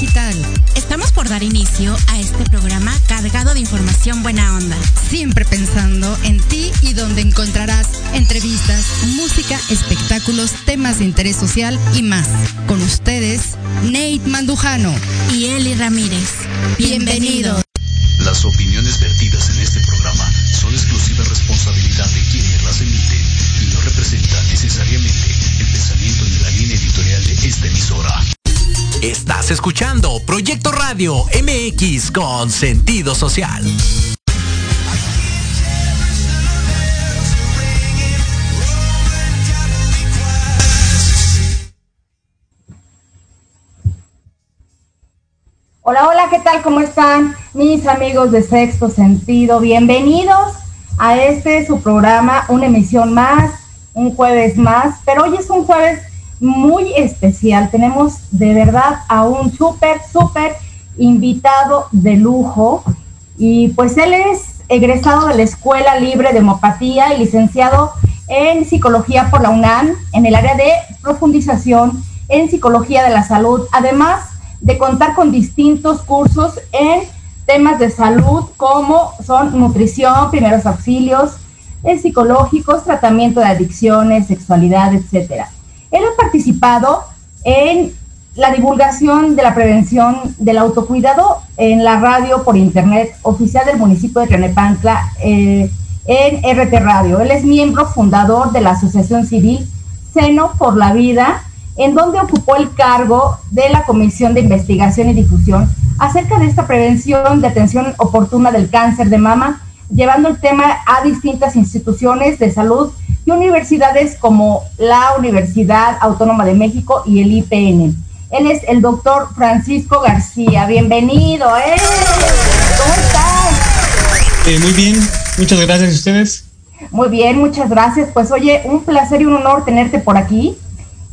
digital. Estamos por dar inicio a este programa cargado de información buena onda. Siempre pensando en ti y donde encontrarás entrevistas, música, espectáculos, temas de interés social y más. Con ustedes, Nate Mandujano y Eli Ramírez. Bienvenidos. Las opiniones vertidas Escuchando Proyecto Radio MX con sentido social. Hola, hola, ¿qué tal? ¿Cómo están mis amigos de Sexto Sentido? Bienvenidos a este su programa, una emisión más, un jueves más, pero hoy es un jueves muy especial. Tenemos de verdad a un súper, súper invitado de lujo y pues él es egresado de la Escuela Libre de Homopatía y licenciado en Psicología por la UNAM en el área de profundización en Psicología de la Salud. Además, de contar con distintos cursos en temas de salud como son nutrición, primeros auxilios, psicológicos, tratamiento de adicciones, sexualidad, etcétera. Él ha participado en la divulgación de la prevención del autocuidado en la radio por internet oficial del municipio de Tlanepantla eh, en RT Radio. Él es miembro fundador de la Asociación Civil Seno por la Vida en donde ocupó el cargo de la Comisión de Investigación y Difusión acerca de esta prevención de atención oportuna del cáncer de mama, llevando el tema a distintas instituciones de salud y universidades como la Universidad Autónoma de México y el IPN. Él es el doctor Francisco García. Bienvenido, ¿eh? ¿Cómo estás? Eh, muy bien, muchas gracias a ustedes. Muy bien, muchas gracias. Pues oye, un placer y un honor tenerte por aquí.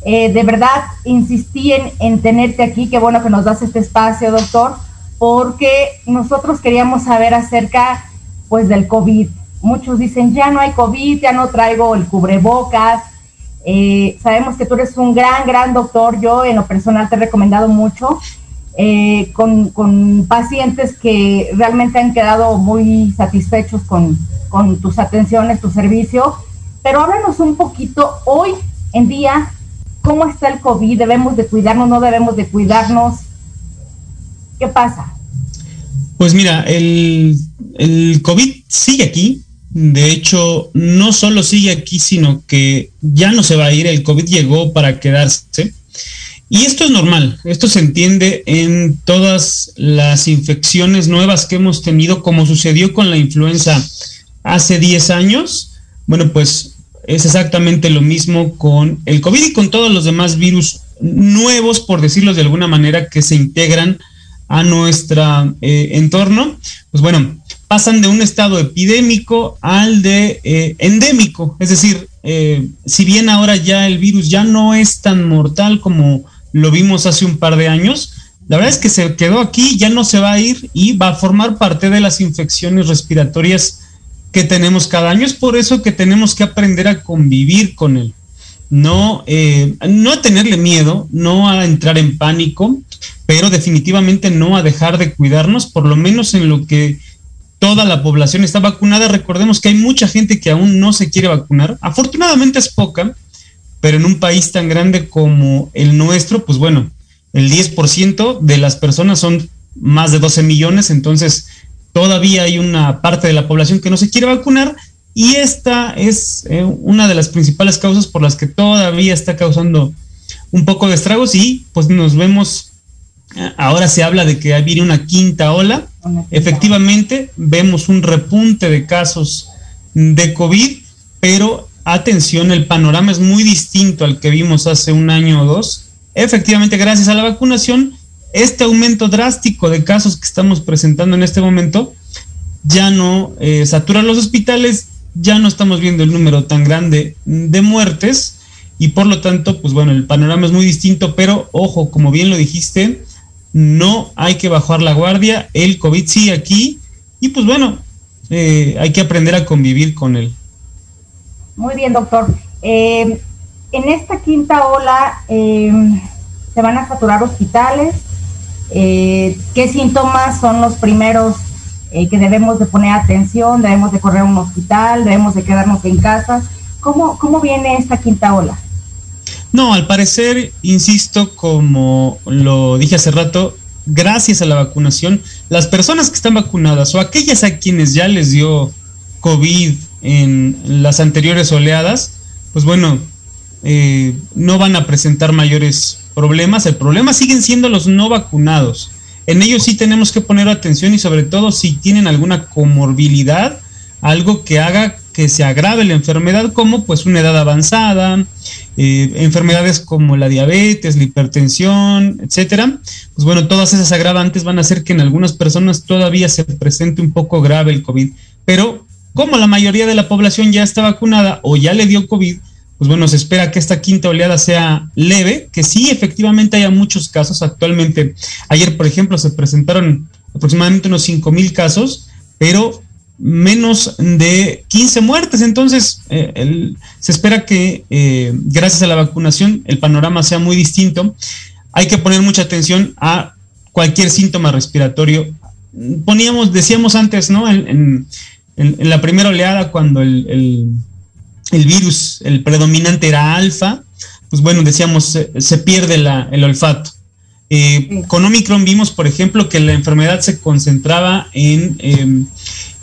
Eh, de verdad, insistí en, tenerte aquí, qué bueno que nos das este espacio, doctor, porque nosotros queríamos saber acerca, pues, del COVID. Muchos dicen, ya no hay COVID, ya no traigo el cubrebocas. Eh, sabemos que tú eres un gran, gran doctor. Yo, en lo personal, te he recomendado mucho eh, con, pacientes que realmente han quedado muy satisfechos con, con tus atenciones, tu servicio. Pero háblanos un poquito hoy en día ¿Cómo está el COVID? ¿Debemos de cuidarnos? ¿No debemos de cuidarnos? ¿Qué pasa? Pues mira, el, el COVID sigue aquí. De hecho, no solo sigue aquí, sino que ya no se va a ir. El COVID llegó para quedarse. Y esto es normal, esto se entiende en todas las infecciones nuevas que hemos tenido, como sucedió con la influenza hace 10 años. Bueno, pues es exactamente lo mismo con el COVID y con todos los demás virus nuevos, por decirlo de alguna manera, que se integran a nuestro eh, entorno. Pues bueno, pasan de un estado epidémico al de eh, endémico. Es decir, eh, si bien ahora ya el virus ya no es tan mortal como lo vimos hace un par de años, la verdad es que se quedó aquí, ya no se va a ir y va a formar parte de las infecciones respiratorias que tenemos cada año. Es por eso que tenemos que aprender a convivir con él. No, eh, no a tenerle miedo, no a entrar en pánico, pero definitivamente no a dejar de cuidarnos, por lo menos en lo que toda la población está vacunada. Recordemos que hay mucha gente que aún no se quiere vacunar. Afortunadamente es poca, pero en un país tan grande como el nuestro, pues bueno, el 10% de las personas son más de 12 millones, entonces todavía hay una parte de la población que no se quiere vacunar y esta es eh, una de las principales causas por las que todavía está causando un poco de estragos y pues nos vemos, eh, ahora se habla de que viene una quinta ola, efectivamente vemos un repunte de casos de COVID, pero atención, el panorama es muy distinto al que vimos hace un año o dos. Efectivamente, gracias a la vacunación, este aumento drástico de casos que estamos presentando en este momento ya no eh, satura los hospitales, ya no estamos viendo el número tan grande de muertes y por lo tanto, pues bueno, el panorama es muy distinto, pero ojo, como bien lo dijiste, no hay que bajar la guardia, el COVID sigue aquí y pues bueno, eh, hay que aprender a convivir con él. Muy bien, doctor. Eh, en esta quinta ola eh, se van a saturar hospitales. Eh, ¿Qué síntomas son los primeros eh, que debemos de poner atención? ¿Debemos de correr a un hospital? ¿Debemos de quedarnos en casa? ¿Cómo, cómo viene esta quinta ola? No, al parecer, insisto, como lo dije hace rato, gracias a la vacunación, las personas que están vacunadas o aquellas a quienes ya les dio COVID en las anteriores oleadas, pues bueno, eh, no van a presentar mayores problemas. El problema siguen siendo los no vacunados. En ellos sí tenemos que poner atención y sobre todo si tienen alguna comorbilidad, algo que haga que se agrave la enfermedad como pues una edad avanzada, eh, enfermedades como la diabetes, la hipertensión, etcétera. Pues bueno, todas esas agravantes van a hacer que en algunas personas todavía se presente un poco grave el COVID. Pero como la mayoría de la población ya está vacunada o ya le dio COVID, pues bueno, se espera que esta quinta oleada sea leve, que sí, efectivamente haya muchos casos actualmente. Ayer, por ejemplo, se presentaron aproximadamente unos 5 mil casos, pero menos de 15 muertes. Entonces, eh, se espera que eh, gracias a la vacunación el panorama sea muy distinto. Hay que poner mucha atención a cualquier síntoma respiratorio. Poníamos, decíamos antes, ¿no? En, la primera oleada, cuando el el virus, el predominante era alfa, pues bueno, decíamos, se, pierde el olfato. Eh, con Omicron vimos, por ejemplo, que la enfermedad se concentraba en,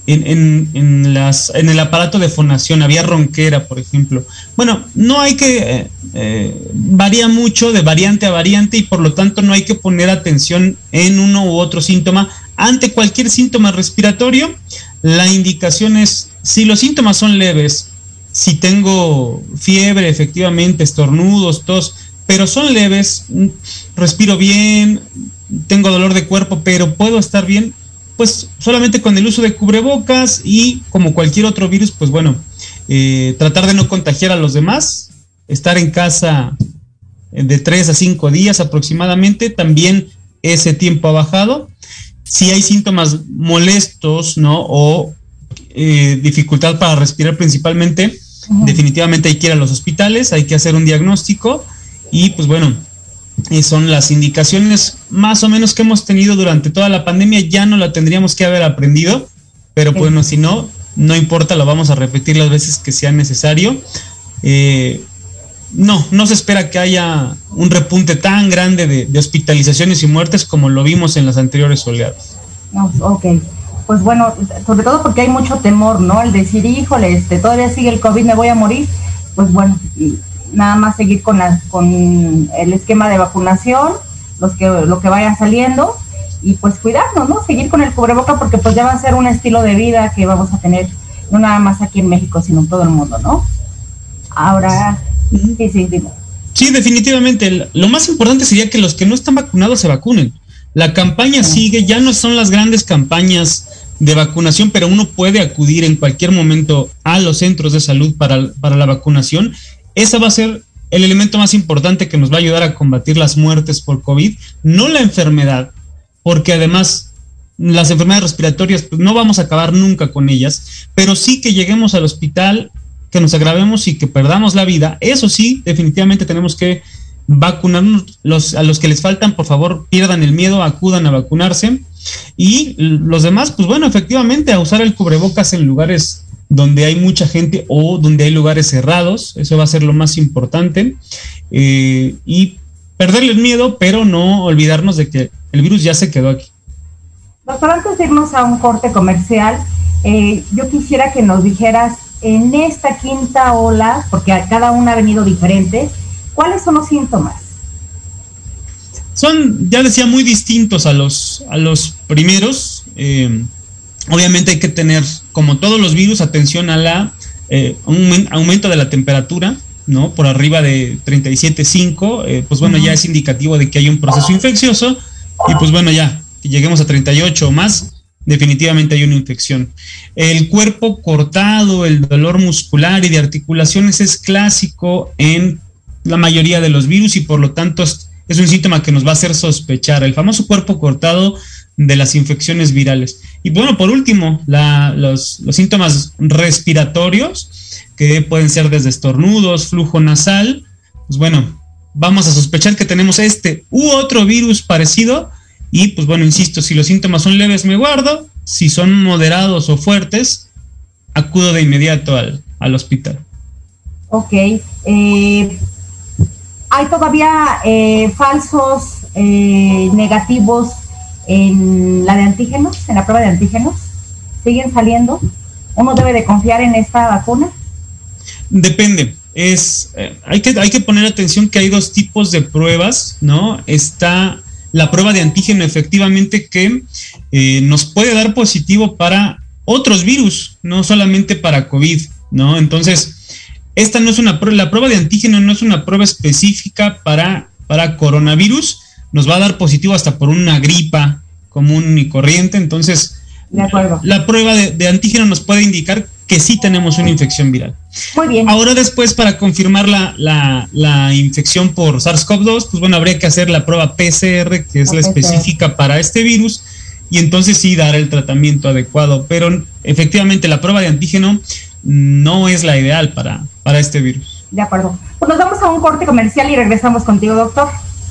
em, en, las, en el aparato de fonación, había ronquera, por ejemplo. Bueno, no hay que, eh, eh, varía mucho de variante a variante y por lo tanto no hay que poner atención en uno u otro síntoma. Ante cualquier síntoma respiratorio, la indicación es, si los síntomas son leves, si tengo fiebre, efectivamente, estornudos, tos, pero son leves, mm, respiro bien, tengo dolor de cuerpo, pero puedo estar bien, pues solamente con el uso de cubrebocas y como cualquier otro virus, pues bueno, eh, tratar de no contagiar a los demás, estar en casa de tres a cinco días aproximadamente, también ese tiempo ha bajado. Si hay síntomas molestos, ¿no? O eh, dificultad para respirar principalmente, definitivamente hay que ir a los hospitales, hay que hacer un diagnóstico y pues bueno, eh, son las indicaciones más o menos que hemos tenido durante toda la pandemia, ya no la tendríamos que haber aprendido, pero bueno, si no, no importa, lo vamos a repetir las veces que sea necesario. Eh, no, no se espera que haya un repunte tan grande de, hospitalizaciones y muertes como lo vimos en las anteriores oleadas. ok pues bueno, sobre todo porque hay mucho temor, ¿no? El decir, híjole, este, todavía sigue el COVID, me voy a morir. Pues bueno, nada más seguir con, con el esquema de vacunación, los que, lo que vaya saliendo, y pues cuidarnos, ¿no? Seguir con el cubreboca porque pues ya va a ser un estilo de vida que vamos a tener, no nada más aquí en México, sino en todo el mundo, ¿no? Ahora, sí, sí, sí. Sí, definitivamente. Lo más importante sería que los que no están vacunados se vacunen. La campaña sigue, ya no son las grandes campañas de vacunación, pero uno puede acudir en cualquier momento a los centros de salud para, para la vacunación. Esa va a ser el elemento más importante que nos va a ayudar a combatir las muertes por COVID, no la enfermedad, porque además las enfermedades respiratorias pues, no vamos a acabar nunca con ellas, pero sí que lleguemos al hospital, que nos agravemos y que perdamos la vida. Eso sí, definitivamente tenemos que vacunarnos, a los que les faltan, por favor, pierdan el miedo, acudan a vacunarse. Y los demás, pues bueno, efectivamente, a usar el cubrebocas en lugares donde hay mucha gente o donde hay lugares cerrados, eso va a ser lo más importante. Eh, y perderle el miedo, pero no olvidarnos de que el virus ya se quedó aquí. Doctor, antes de irnos a un corte comercial, eh, yo quisiera que nos dijeras en esta quinta ola, porque cada una ha venido diferente, ¿Cuáles son los síntomas? Son, ya decía, muy distintos a los, a los primeros. Eh, obviamente hay que tener, como todos los virus, atención a la eh, un aumento de la temperatura, ¿no? Por arriba de 37.5, eh, pues bueno, ya es indicativo de que hay un proceso infeccioso y pues bueno, ya, que lleguemos a 38 o más, definitivamente hay una infección. El cuerpo cortado, el dolor muscular y de articulaciones es clásico en la mayoría de los virus y por lo tanto es, un síntoma que nos va a hacer sospechar el famoso cuerpo cortado de las infecciones virales. Y bueno, por último, los, síntomas respiratorios, que pueden ser desde estornudos, flujo nasal, pues bueno, vamos a sospechar que tenemos este u otro virus parecido y pues bueno, insisto, si los síntomas son leves me guardo, si son moderados o fuertes, acudo de inmediato al, al hospital. Ok. Eh, ¿Hay todavía eh, falsos eh, negativos en la de antígenos, en la prueba de antígenos? ¿Siguen saliendo? ¿Uno debe de confiar en esta vacuna? Depende. Es, hay, que, hay que poner atención que hay dos tipos de pruebas, ¿no? Está la prueba de antígeno efectivamente que nos puede dar positivo para otros virus, no solamente para COVID, ¿no? Entonces, esta no es una prueba, la prueba de antígeno no es una prueba específica para, para coronavirus, nos va a dar positivo hasta por una gripa común y corriente, entonces la prueba de, antígeno nos puede indicar que sí tenemos una infección viral. Muy bien. Ahora después, para confirmar la, la, infección por SARS-CoV-2, pues bueno, habría que hacer la prueba PCR, que es la, específica para este virus, y entonces sí dar el tratamiento adecuado. Pero efectivamente la prueba de antígeno no es la ideal para, para este virus. De acuerdo. Pues nos vamos a un corte comercial y regresamos contigo, doctor.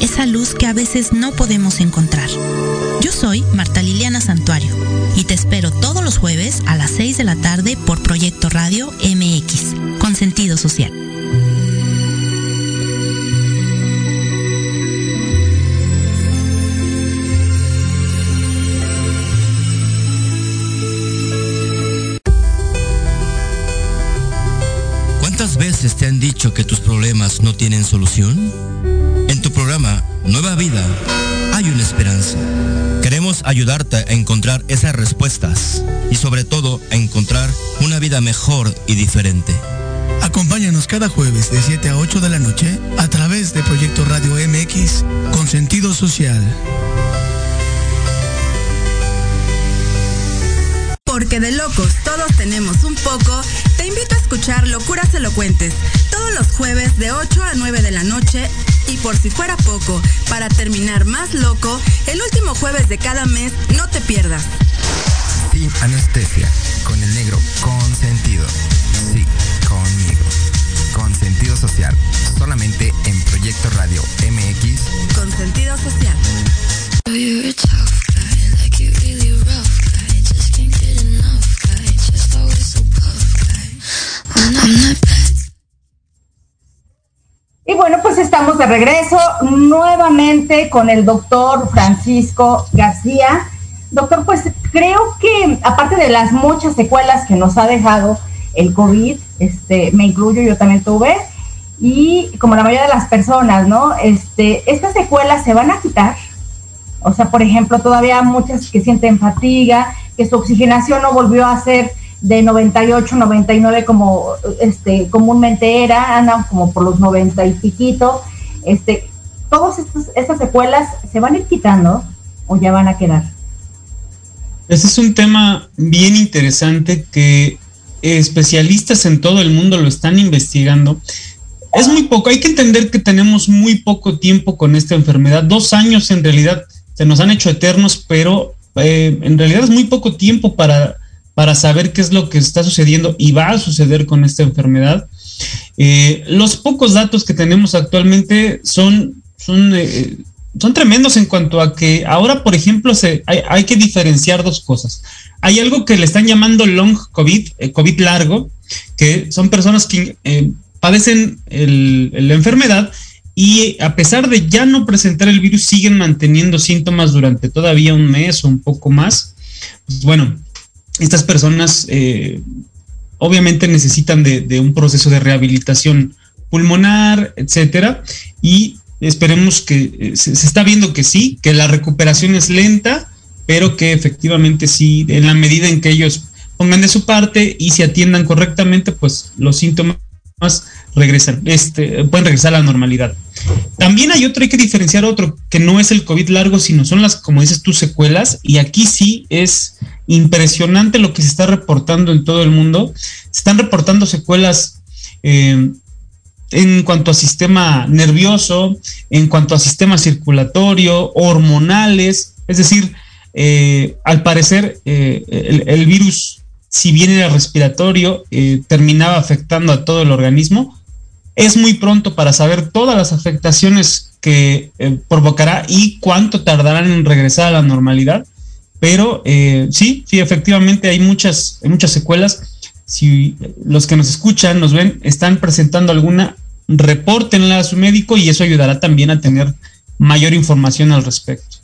esa luz que a veces no podemos encontrar. Yo soy Marta Liliana Santuario y te espero todos los jueves a las 6 de la tarde por Proyecto Radio MX, con sentido social. ¿Cuántas veces te han dicho que tus problemas no tienen solución? En tu programa Nueva Vida hay una esperanza. Queremos ayudarte a encontrar esas respuestas y sobre todo a encontrar una vida mejor y diferente. Acompáñanos cada jueves de 7 a 8 de la noche a través de Proyecto Radio MX con sentido social. Porque de locos todos tenemos un poco, te invito a escuchar Locuras Elocuentes todos los jueves de 8 a 9 de la noche y por si fuera poco, para terminar más loco, el último jueves de cada mes no te pierdas. Sin anestesia, con el negro consentido. Sí, conmigo. Con sentido social, solamente en Proyecto Radio MX. Con sentido social. Y bueno, pues estamos de regreso nuevamente con el doctor Francisco García. Doctor, pues creo que aparte de las muchas secuelas que nos ha dejado el COVID, este, me incluyo, yo también tuve, y como la mayoría de las personas, ¿no? Este, estas secuelas se van a quitar. O sea, por ejemplo, todavía muchas que sienten fatiga, que su oxigenación no volvió a ser de 98, 99 como este comúnmente era, andan como por los 90 y piquito. Este, todas estas secuelas se van a ir quitando o ya van a quedar. Este es un tema bien interesante que especialistas en todo el mundo lo están investigando. Es muy poco, hay que entender que tenemos muy poco tiempo con esta enfermedad. Dos años en realidad se nos han hecho eternos, pero eh, en realidad es muy poco tiempo para para saber qué es lo que está sucediendo y va a suceder con esta enfermedad. Eh, los pocos datos que tenemos actualmente son, eh, son tremendos en cuanto a que ahora, por ejemplo, se, hay, que diferenciar dos cosas. Hay algo que le están llamando long COVID, eh, COVID largo, que son personas que padecen la enfermedad y a pesar de ya no presentar el virus, siguen manteniendo síntomas durante todavía un mes o un poco más. Pues bueno, estas personas eh, obviamente necesitan de, un proceso de rehabilitación pulmonar, etcétera, y esperemos que eh, se, está viendo que sí, que la recuperación es lenta, pero que efectivamente sí, en la medida en que ellos pongan de su parte y se atiendan correctamente, pues los síntomas regresan, este, pueden regresar a la normalidad. También hay otro, hay que diferenciar otro, que no es el COVID largo, sino son las, como dices tú, secuelas, y aquí sí es impresionante lo que se está reportando en todo el mundo. Se están reportando secuelas eh, en cuanto a sistema nervioso, en cuanto a sistema circulatorio, hormonales, es decir, eh, al parecer eh, el, virus, si bien era respiratorio, terminaba afectando a todo el organismo. Es muy pronto para saber todas las afectaciones que provocará y cuánto tardarán en regresar a la normalidad pero eh, sí, sí, efectivamente hay muchas, muchas secuelas. Si los que nos escuchan, nos ven, están presentando alguna, repórtenla a su médico y eso ayudará también a tener mayor información al respecto.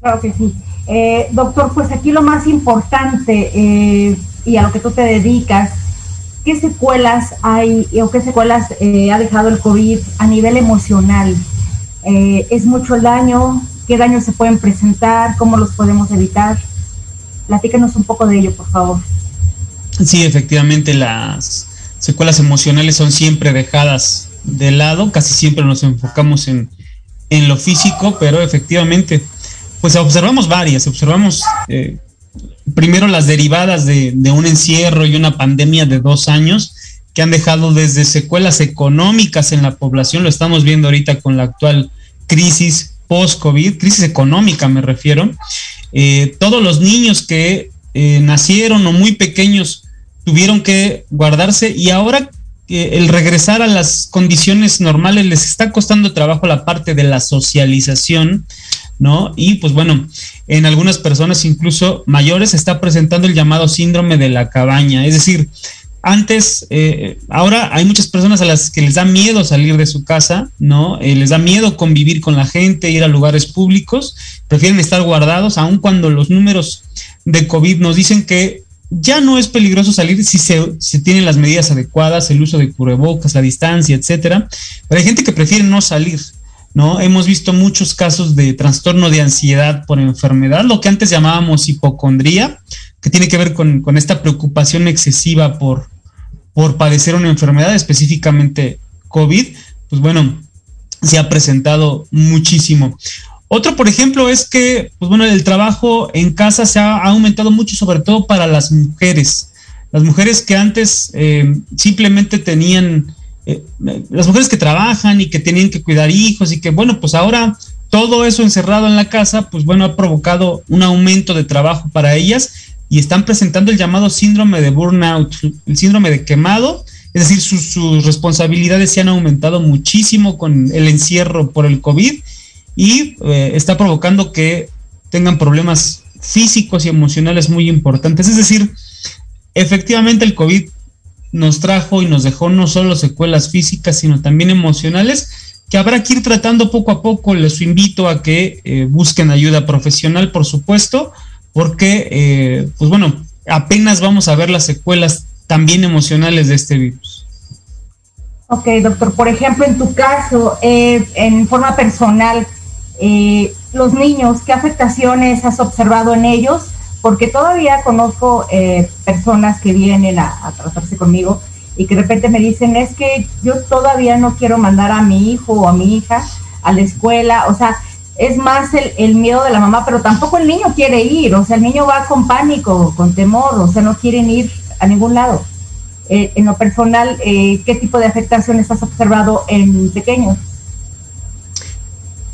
Claro que sí. Eh, doctor, pues aquí lo más importante eh, y a lo que tú te dedicas, ¿qué secuelas hay o qué secuelas ha dejado el COVID a nivel emocional? ¿Es mucho el daño? qué daños se pueden presentar, cómo los podemos evitar. Platícanos un poco de ello, por favor. Sí, efectivamente, las secuelas emocionales son siempre dejadas de lado, casi siempre nos enfocamos en, lo físico, pero efectivamente, pues observamos varias, observamos eh, primero las derivadas de, un encierro y una pandemia de dos años que han dejado desde secuelas económicas en la población, lo estamos viendo ahorita con la actual crisis post-COVID, crisis económica me refiero, eh, todos los niños que eh, nacieron o muy pequeños tuvieron que guardarse y ahora el regresar a las condiciones normales les está costando trabajo la parte de la socialización, ¿no? Y pues bueno, en algunas personas incluso mayores está presentando el llamado síndrome de la cabaña, es decir, antes, eh, ahora hay muchas personas a las que les da miedo salir de su casa, ¿no? Eh, les da miedo convivir con la gente, ir a lugares públicos, prefieren estar guardados, aun cuando los números de COVID nos dicen que ya no es peligroso salir si se, tienen las medidas adecuadas, el uso de cubrebocas, la distancia, etcétera. Pero hay gente que prefiere no salir, ¿no? Hemos visto muchos casos de trastorno de ansiedad por enfermedad, lo que antes llamábamos hipocondría, que tiene que ver con, con esta preocupación excesiva por, por padecer una enfermedad, específicamente COVID, pues bueno, se ha presentado muchísimo. Otro, por ejemplo, es que, pues bueno, el trabajo en casa se ha, aumentado mucho, sobre todo para las mujeres. Las mujeres que antes eh, simplemente tenían, eh, las mujeres que trabajan y que tenían que cuidar hijos y que, bueno, pues ahora todo eso encerrado en la casa, pues bueno, ha provocado un aumento de trabajo para ellas y están presentando el llamado síndrome de burnout, el síndrome de quemado, es decir, sus, responsabilidades se han aumentado muchísimo con el encierro por el COVID y eh, está provocando que tengan problemas físicos y emocionales muy importantes. Es decir, efectivamente el COVID nos trajo y nos dejó no solo secuelas físicas, sino también emocionales que habrá que ir tratando poco a poco. Les invito a que eh, busquen ayuda profesional, por supuesto, porque, eh, pues bueno, apenas vamos a ver las secuelas también emocionales de este virus. Ok, doctor, por ejemplo, en tu caso, eh, en forma personal, eh, los niños, ¿qué afectaciones has observado en ellos? Porque todavía conozco personas que vienen a, a, tratarse conmigo y que de repente me dicen, es que yo todavía no quiero mandar a mi hijo o a mi hija a la escuela, o sea, es más el, miedo de la mamá, pero tampoco el niño quiere ir, o sea, el niño va con pánico, con temor, o sea, no quieren ir a ningún lado. Eh, en lo personal, eh, ¿qué tipo de afectaciones has observado en pequeños?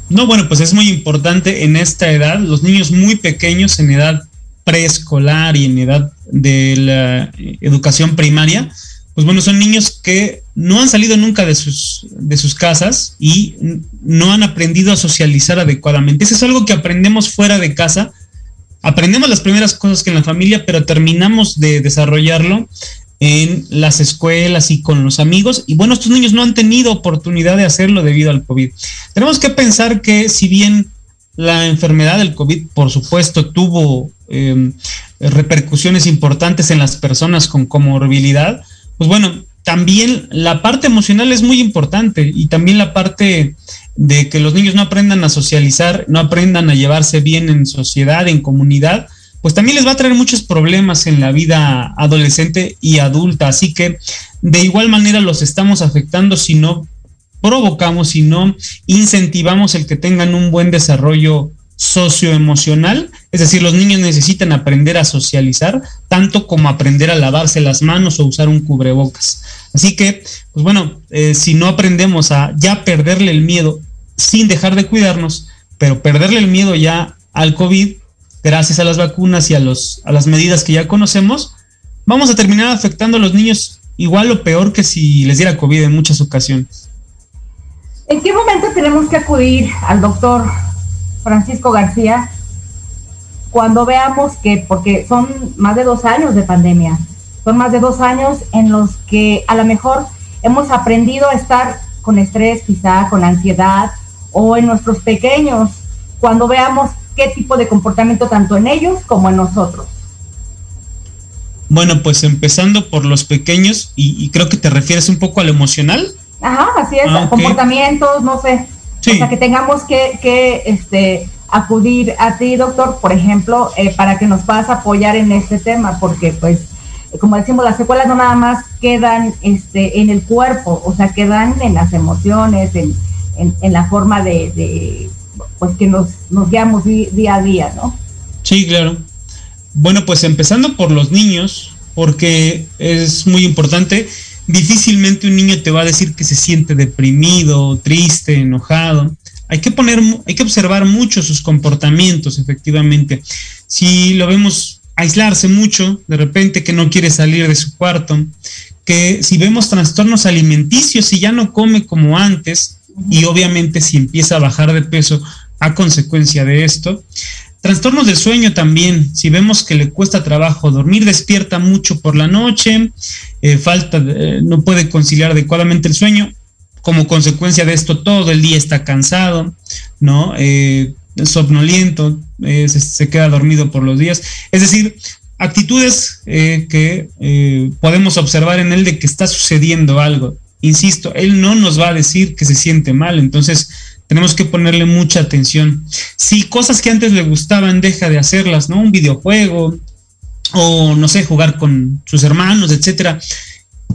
No, bueno, pues es muy importante en esta edad, los niños muy pequeños en edad preescolar y en edad de la educación primaria, pues bueno, son niños que no han salido nunca de sus, de sus casas y no han aprendido a socializar adecuadamente. Eso es algo que aprendemos fuera de casa. Aprendemos las primeras cosas que en la familia, pero terminamos de desarrollarlo en las escuelas y con los amigos. Y bueno, estos niños no han tenido oportunidad de hacerlo debido al COVID. Tenemos que pensar que si bien la enfermedad del COVID, por supuesto, tuvo em, repercusiones importantes en las personas con comorbilidad, pues bueno, también la parte emocional es muy importante y también la parte de que los niños no aprendan a socializar, no aprendan a llevarse bien en sociedad, en comunidad, pues también les va a traer muchos problemas en la vida adolescente y adulta. Así que de igual manera los estamos afectando si no provocamos, si no incentivamos el que tengan un buen desarrollo socioemocional, es decir, los niños necesitan aprender a socializar, tanto como aprender a lavarse las manos o usar un cubrebocas. Así que, pues bueno, eh, si no aprendemos a ya perderle el miedo sin dejar de cuidarnos, pero perderle el miedo ya al COVID, gracias a las vacunas y a, los, a las medidas que ya conocemos, vamos a terminar afectando a los niños igual o peor que si les diera COVID en muchas ocasiones. ¿En qué momento tenemos que acudir al doctor Francisco García cuando veamos que, porque son más de dos años de pandemia, son más de dos años en los que a lo mejor hemos aprendido a estar con estrés, quizá con ansiedad, o en nuestros pequeños, cuando veamos qué tipo de comportamiento tanto en ellos como en nosotros. Bueno, pues empezando por los pequeños, y, creo que te refieres un poco al emocional. Ajá, así es, ah, comportamientos, no sé, o sea, que tengamos que, que este, acudir a ti, doctor, por ejemplo, eh, para que nos puedas apoyar en este tema, porque pues, como decimos, las secuelas no nada más quedan este, en el cuerpo, o sea, quedan en las emociones, en, en, la forma de, pues que nos, nos guiamos día a día, ¿no? Sí, claro. Bueno, pues empezando por los niños, porque es muy importante difícilmente un niño te va a decir que se siente deprimido, triste, enojado. Hay que poner, hay que observar mucho sus comportamientos, efectivamente. Si lo vemos aislarse mucho, de repente que no quiere salir de su cuarto, que si vemos trastornos alimenticios y ya no come como antes, y obviamente si empieza a bajar de peso a consecuencia de esto, Trastornos del sueño también, si vemos que le cuesta trabajo dormir, despierta mucho por la noche, eh, falta, eh, no puede conciliar adecuadamente el sueño, como consecuencia de esto todo el día está cansado, ¿no? Eh, somnoliento, se, queda dormido por los días. Es decir, actitudes que podemos observar en él de que está sucediendo algo. Insisto, él no nos va a decir que se siente mal, entonces tenemos que ponerle mucha atención. Si cosas que antes le gustaban deja de hacerlas, ¿no? Un videojuego o no sé, jugar con sus hermanos, etcétera,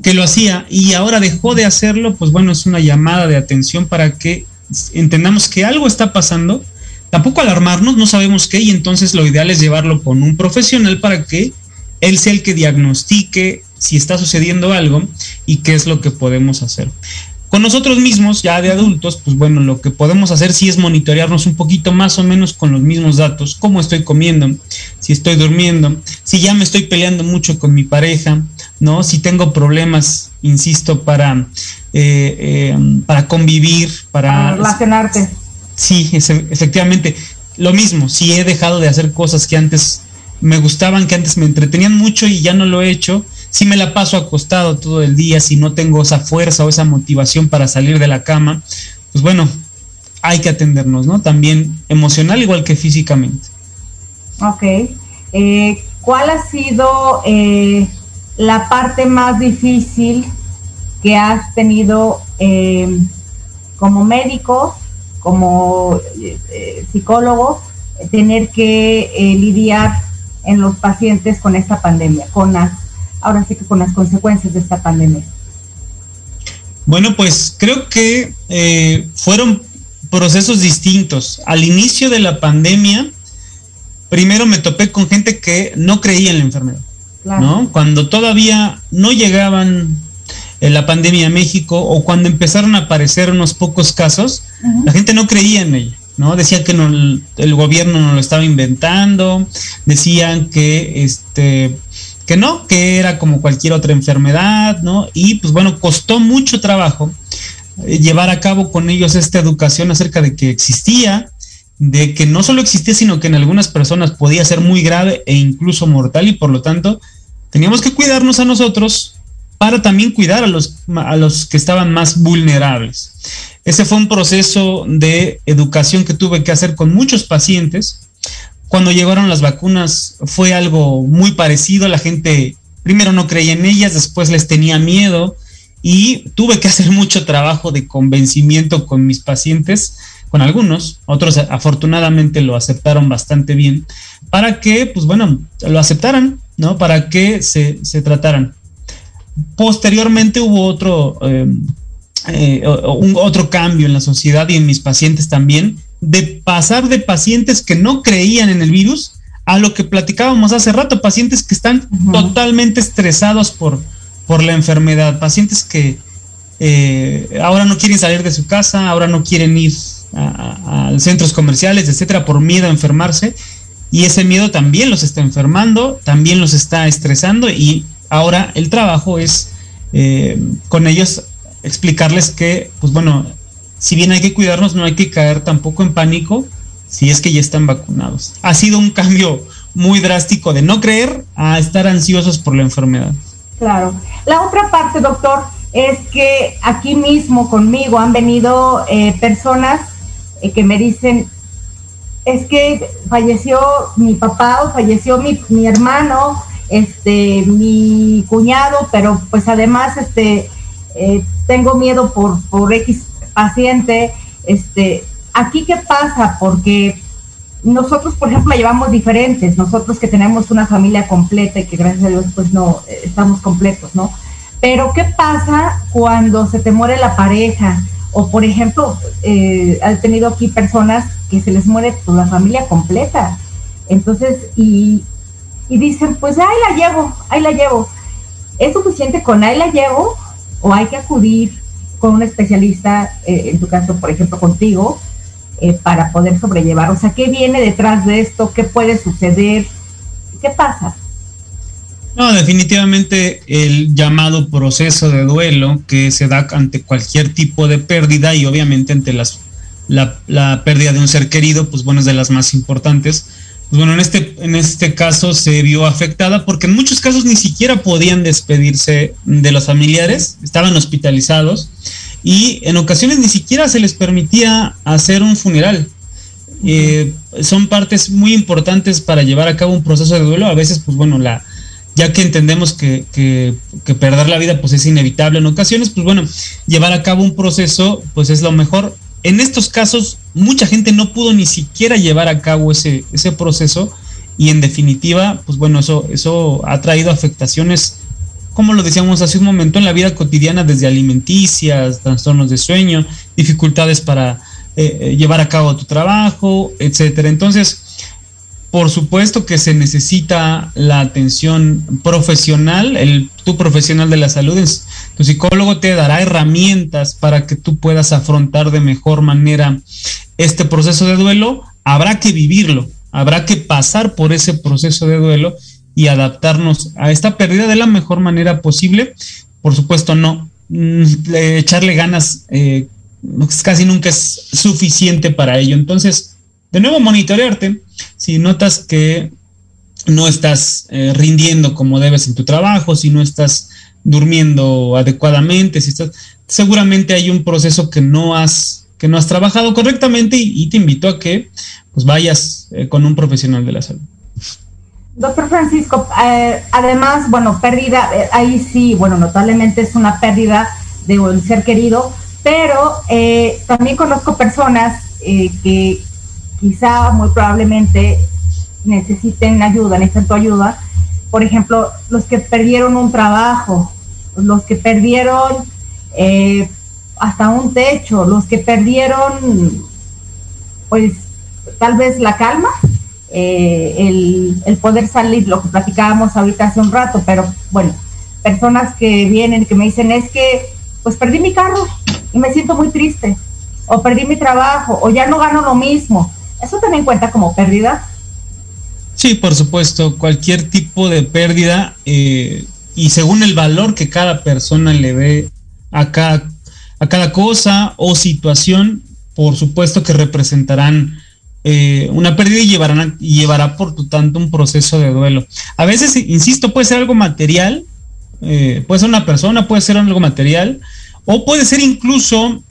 que lo hacía y ahora dejó de hacerlo, pues bueno, es una llamada de atención para que entendamos que algo está pasando. Tampoco alarmarnos, no sabemos qué y entonces lo ideal es llevarlo con un profesional para que él sea el que diagnostique si está sucediendo algo y qué es lo que podemos hacer. Con nosotros mismos, ya de adultos, pues bueno, lo que podemos hacer sí es monitorearnos un poquito más o menos con los mismos datos, cómo estoy comiendo, si estoy durmiendo, si ya me estoy peleando mucho con mi pareja, ¿no? Si tengo problemas, insisto, para, eh, eh, para convivir, para... relacionarte. Sí, efectivamente. Lo mismo, si he dejado de hacer cosas que antes me gustaban, que antes me entretenían mucho y ya no lo he hecho, si me la paso acostado todo el día, si no tengo esa fuerza o esa motivación para salir de la cama, pues bueno, hay que atendernos, ¿no? También emocional igual que físicamente. Ok. Eh, ¿Cuál ha sido eh, la parte más difícil que has tenido eh, como médico, como psicólogo, tener que lidiar en los pacientes con esta pandemia, con las ahora sí que con las consecuencias de esta pandemia? Bueno, pues creo que eh, fueron procesos distintos. Al inicio de la pandemia, primero me topé con gente que no creía en la enfermedad, ¿no? Cuando todavía no llegaban en la pandemia a México o cuando empezaron a aparecer unos pocos casos, la gente no creía en ella. ¿no? Decía que el gobierno no lo estaba inventando, decían que este que no, que era como cualquier otra enfermedad, ¿no? Y pues bueno, costó mucho trabajo eh, llevar a cabo con ellos esta educación acerca de que existía, de que no solo existía, sino que en algunas personas podía ser muy grave e incluso mortal y por lo tanto teníamos que cuidarnos a nosotros para también cuidar a los, a los que estaban más vulnerables. Ese fue un proceso de educación que tuve que hacer con muchos pacientes. Cuando llegaron las vacunas fue algo muy parecido, la gente primero no creía en ellas, después les tenía miedo y tuve que hacer mucho trabajo de convencimiento con mis pacientes, con algunos, otros afortunadamente lo aceptaron bastante bien, para que, pues bueno, lo aceptaran, ¿no? Para que se, se trataran. Posteriormente hubo otro, em, eh, un, otro cambio en la sociedad y en mis pacientes también, de pasar de pacientes que no creían en el virus a lo que platicábamos hace rato, pacientes que están totalmente estresados por, por la enfermedad, pacientes que eh, ahora no quieren salir de su casa, ahora no quieren ir a, a, centros comerciales, etcétera, por miedo a enfermarse. Y ese miedo también los está enfermando, también los está estresando y Ahora el trabajo es eh, con ellos explicarles que, pues bueno, si bien hay que cuidarnos, no hay que caer tampoco en pánico si es que ya están vacunados. Ha sido un cambio muy drástico de no creer a estar ansiosos por la enfermedad. Claro. La otra parte, doctor, es que aquí mismo conmigo han venido eh, personas eh, que me dicen, es que falleció mi papá o falleció mi, mi hermano este, mi cuñado, pero pues además, este, eh, tengo miedo por, por X paciente, este, aquí qué pasa, porque nosotros, por ejemplo, la llevamos diferentes, nosotros que tenemos una familia completa y que gracias a Dios, pues no, eh, estamos completos, ¿no? Pero ¿qué pasa cuando se te muere la pareja? O, por ejemplo, eh, he tenido aquí personas que se les muere toda la familia completa. Entonces, y, y dicen, pues ahí la llevo, ahí la llevo. ¿Es suficiente con ahí la llevo o hay que acudir con un especialista, eh, en tu caso, por ejemplo, contigo, eh, para poder sobrellevar? O sea, ¿qué viene detrás de esto? ¿Qué puede suceder? ¿Qué pasa? No, definitivamente el llamado proceso de duelo que se da ante cualquier tipo de pérdida y obviamente ante las, la, la pérdida de un ser querido, pues bueno, es de las más importantes pues bueno, en este, en este caso se vio afectada porque en muchos casos ni siquiera podían despedirse de los familiares, estaban hospitalizados y en ocasiones ni siquiera se les permitía hacer un funeral. Eh, son partes muy importantes para llevar a cabo un proceso de duelo. A veces, pues bueno, la, ya que entendemos que, que, que, perder la vida pues es inevitable en ocasiones, pues bueno, llevar a cabo un proceso pues es lo mejor en estos casos, mucha gente no pudo ni siquiera llevar a cabo ese, ese proceso y en definitiva, pues bueno, eso, eso ha traído afectaciones, como lo decíamos hace un momento, en la vida cotidiana, desde alimenticias, trastornos de sueño, dificultades para eh, eh llevar a cabo tu trabajo, etcétera. Entonces, por supuesto que se necesita la atención profesional, el tu profesional de la salud, tu psicólogo te dará herramientas para que tú puedas afrontar de mejor manera este proceso de duelo. Habrá que vivirlo, habrá que pasar por ese proceso de duelo y adaptarnos a esta pérdida de la mejor manera posible. Por supuesto, no mm, echarle ganas eh, casi nunca es suficiente para ello. Entonces, de nuevo, monitorearte. Si notas que no estás eh, rindiendo como debes en tu trabajo, si no estás durmiendo adecuadamente, si estás, seguramente hay un proceso que no has, que no has trabajado correctamente y, te invito a que pues vayas eh, con un profesional de la salud. Doctor Francisco, eh, además, bueno, pérdida, ahí sí, bueno, notablemente es una pérdida de un ser querido, pero también conozco personas que quizá muy probablemente necesiten ayuda, necesitan tu ayuda. Por ejemplo, los que perdieron un trabajo, los que perdieron eh, hasta un techo, los que perdieron, pues, tal vez la calma, eh, el, el, poder salir, lo que platicábamos ahorita hace un rato, pero bueno, personas que vienen que me dicen es que, pues, perdí mi carro y me siento muy triste, o perdí mi trabajo, o ya no gano lo mismo ¿Eso también cuenta como pérdida? Sí, por supuesto, cualquier tipo de pérdida eh, y según el valor que cada persona le ve a cada, a cada cosa o situación, por supuesto que representarán eh, una pérdida y llevará, y llevará por tanto un proceso de duelo. A veces, insisto, puede ser algo material, eh, puede ser una persona, puede ser algo material, o puede ser incluso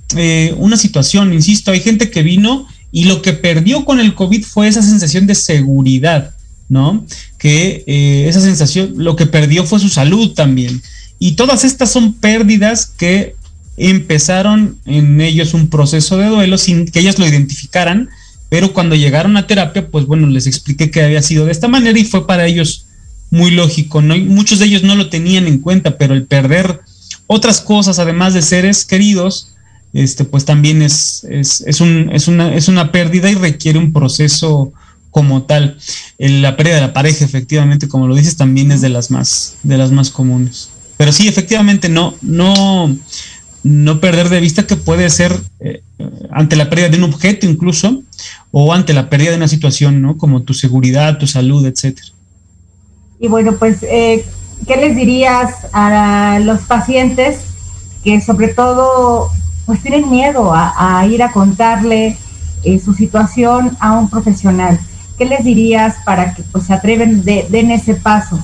una situación, insisto, hay gente que vino y lo que perdió con el COVID fue esa sensación de seguridad, ¿no? Que esa sensación, lo que perdió fue su salud también. Y todas estas son pérdidas que empezaron en ellos un proceso de duelo sin que ellos lo identificaran, pero cuando llegaron a terapia, pues bueno, les expliqué que había sido de esta manera y fue para ellos muy lógico. ¿no? Muchos de ellos no lo tenían en cuenta, pero el perder otras cosas, además de seres queridos, este, pues también es, es, un, es, una, es una pérdida y requiere un proceso como tal. La pérdida de la pareja, efectivamente, como lo dices, también es de las más, de las más comunes. Pero sí, efectivamente, no, no, no perder de vista que puede ser eh, ante la pérdida de un objeto incluso, o ante la pérdida de una situación, ¿no? Como tu seguridad, tu salud, etcétera. Y bueno, pues, eh, ¿qué les dirías a los pacientes que sobre todo pues tienen miedo a, ir a contarle eh, su situación a un profesional? ¿Qué les dirías para que pues se atreven, de, den ese paso?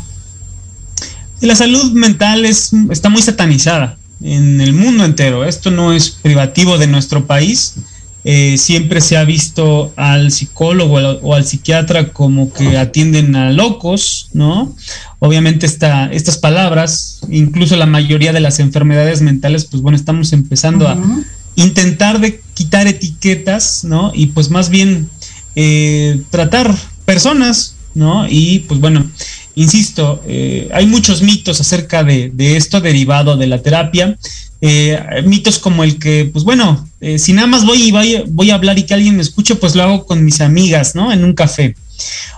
La salud mental es, está muy satanizada en el mundo entero. Esto no es privativo de nuestro país. Eh, siempre se ha visto al psicólogo o al, psiquiatra como que atienden a locos, ¿no? Obviamente esta, estas palabras, incluso la mayoría de las enfermedades mentales, pues bueno, estamos empezando a intentar de quitar etiquetas, ¿no? Y pues más bien eh, tratar personas, ¿no? Y pues bueno, insisto, eh, hay muchos mitos acerca de, esto derivado de la terapia. Eh, mitos como el que, pues bueno, eh, si nada más voy y voy, a hablar y que alguien me escuche, pues lo hago con mis amigas, ¿no? En un café.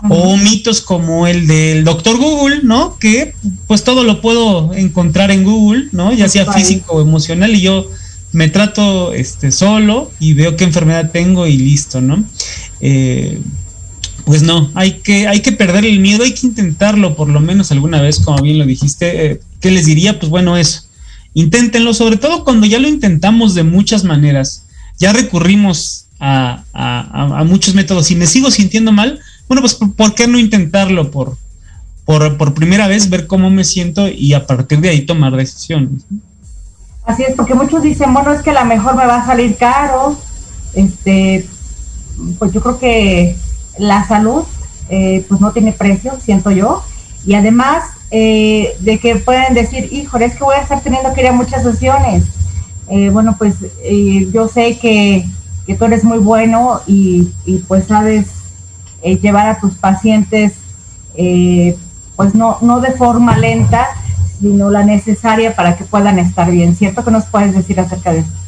O mitos como el del doctor Google, ¿no? Que pues todo lo puedo encontrar en Google, ¿no? Ya sea físico o emocional y yo me trato este, solo y veo qué enfermedad tengo y listo, ¿no? Pues no, hay que, hay que perder el miedo, hay que intentarlo por lo menos alguna vez, como bien lo dijiste. Eh, ¿Qué les diría? Pues bueno, eso. Inténtenlo, sobre todo cuando ya lo intentamos de muchas maneras. Ya recurrimos a, muchos métodos. Si me sigo sintiendo mal, bueno, pues ¿por, qué no intentarlo por, por, por, primera vez, ver cómo me siento y a partir de ahí tomar decisiones? Así es, porque muchos dicen, bueno, es que a lo mejor me va a salir caro. Este, pues yo creo que la salud eh, pues no tiene precio, siento yo, y además eh, de que pueden decir, híjole, es que voy a estar teniendo que ir a muchas sesiones. Eh, bueno, pues yo sé que, que, tú eres muy bueno y, y pues sabes llevar a tus pacientes pues no, no de forma lenta, sino la necesaria para que puedan estar bien. ¿Cierto que nos puedes decir acerca de eso?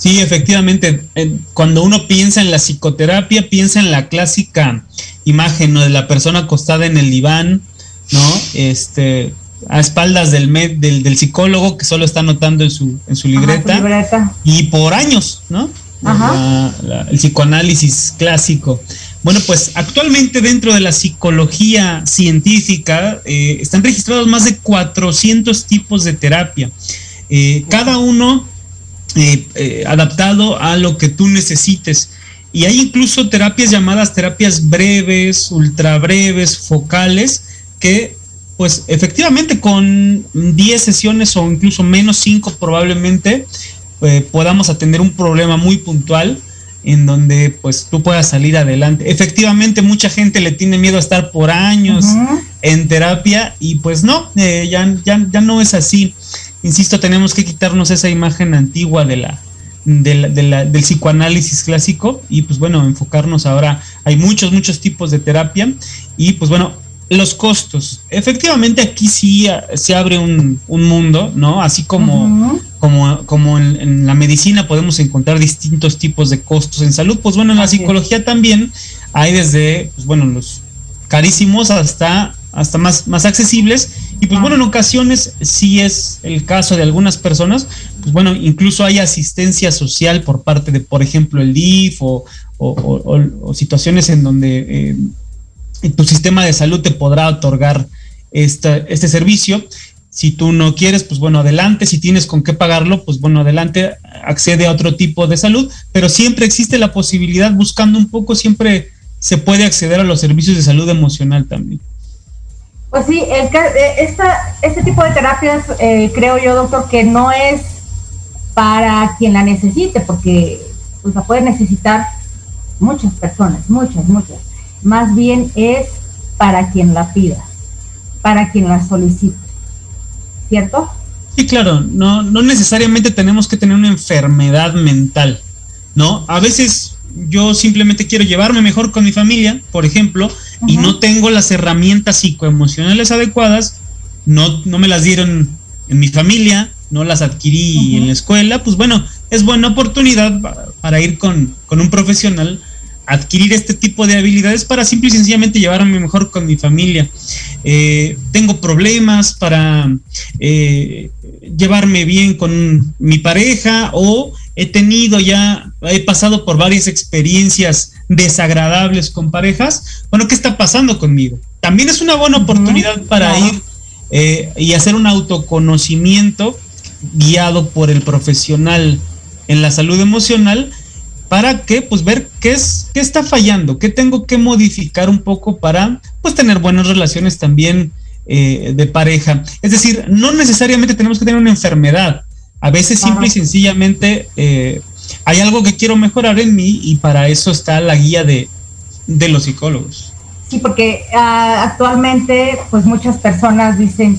Sí, efectivamente. Cuando uno piensa en la psicoterapia, piensa en la clásica imagen de la persona acostada en el diván, ¿no? Este, a espaldas del, del, psicólogo que solo está anotando en su, en su libreta, y por años, ¿no? el psicoanálisis clásico. Bueno, pues actualmente dentro de la psicología científica eh, están registrados más de 400 tipos de terapia. Eh, cada uno eh, eh, adaptado a lo que tú necesites. Y hay incluso terapias llamadas terapias breves, ultra breves, focales, que pues efectivamente con 10 sesiones o incluso menos 5 probablemente eh, podamos atender un problema muy puntual en donde pues tú puedas salir adelante. Efectivamente mucha gente le tiene miedo a estar por años en terapia y pues no, ya, ya, ya no es así insisto, tenemos que quitarnos esa imagen antigua de la, del psicoanálisis clásico y pues bueno, enfocarnos ahora, hay muchos, muchos tipos de terapia y pues bueno, los costos. Efectivamente aquí sí se abre un, mundo, ¿no? Así como, como, como en, la medicina podemos encontrar distintos tipos de costos en salud, pues bueno, en la psicología también hay desde, pues bueno, los carísimos hasta hasta más, más accesibles. Y pues bueno, en ocasiones si es el caso de algunas personas, pues bueno, incluso hay asistencia social por parte de, por ejemplo, el DIF o, situaciones en donde eh, tu sistema de salud te podrá otorgar este servicio. Si tú no quieres, pues bueno, adelante. Si tienes con qué pagarlo, pues bueno, adelante, accede a otro tipo de salud. Pero siempre existe la posibilidad, buscando un poco, siempre se puede acceder a los servicios de salud emocional también. Pues sí, el, eh, esta, este tipo de terapias eh, creo yo, doctor, que no es para quien la necesite, porque pues, la pueden necesitar muchas personas, muchas, muchas. Más bien es para quien la pida, para quien la solicite. ¿Cierto? Sí, claro, no, no necesariamente tenemos que tener una enfermedad mental, ¿no? A veces yo simplemente quiero llevarme mejor con mi familia, por ejemplo, y no tengo las herramientas psicoemocionales adecuadas, no, no me las dieron en mi familia, no las adquirí en la escuela, pues bueno, es buena oportunidad para ir con, con, un profesional, adquirir este tipo de habilidades para simple y sencillamente llevarme mejor con mi familia. Eh, tengo problemas para eh, llevarme bien con mi pareja o he tenido ya, he pasado por varias experiencias desagradables con parejas. Bueno, ¿qué está pasando conmigo? También es una buena oportunidad para ir eh, y hacer un autoconocimiento guiado por el profesional en la salud emocional para que pues ver qué es qué está fallando, qué tengo que modificar un poco para pues tener buenas relaciones también eh, de pareja. Es decir, no necesariamente tenemos que tener una enfermedad. A veces simple y sencillamente eh, hay algo que quiero mejorar en mí y para eso está la guía de, los psicólogos. Sí, porque ah, actualmente pues muchas personas dicen,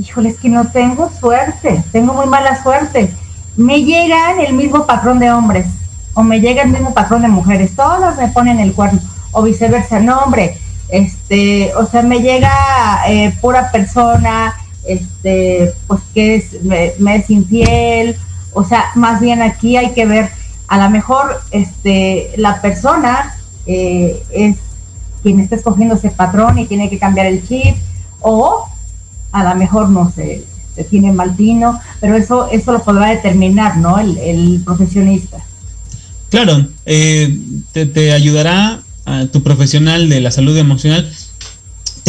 híjole, es que no tengo suerte, tengo muy mala suerte. Me llegan el mismo patrón de hombres o me llega el mismo patrón de mujeres, todas me ponen el cuerno o viceversa, no hombre, este, o sea, me llega eh, pura persona, este, pues que es, me, es infiel, o sea, más bien aquí hay que ver, a lo mejor, este, la persona eh, es quien está escogiendo ese patrón y tiene que cambiar el chip, o a lo mejor no sé, se tiene mal pero eso, eso lo podrá determinar, ¿no? El, profesionista. Claro, eh, te, te ayudará tu profesional de la salud emocional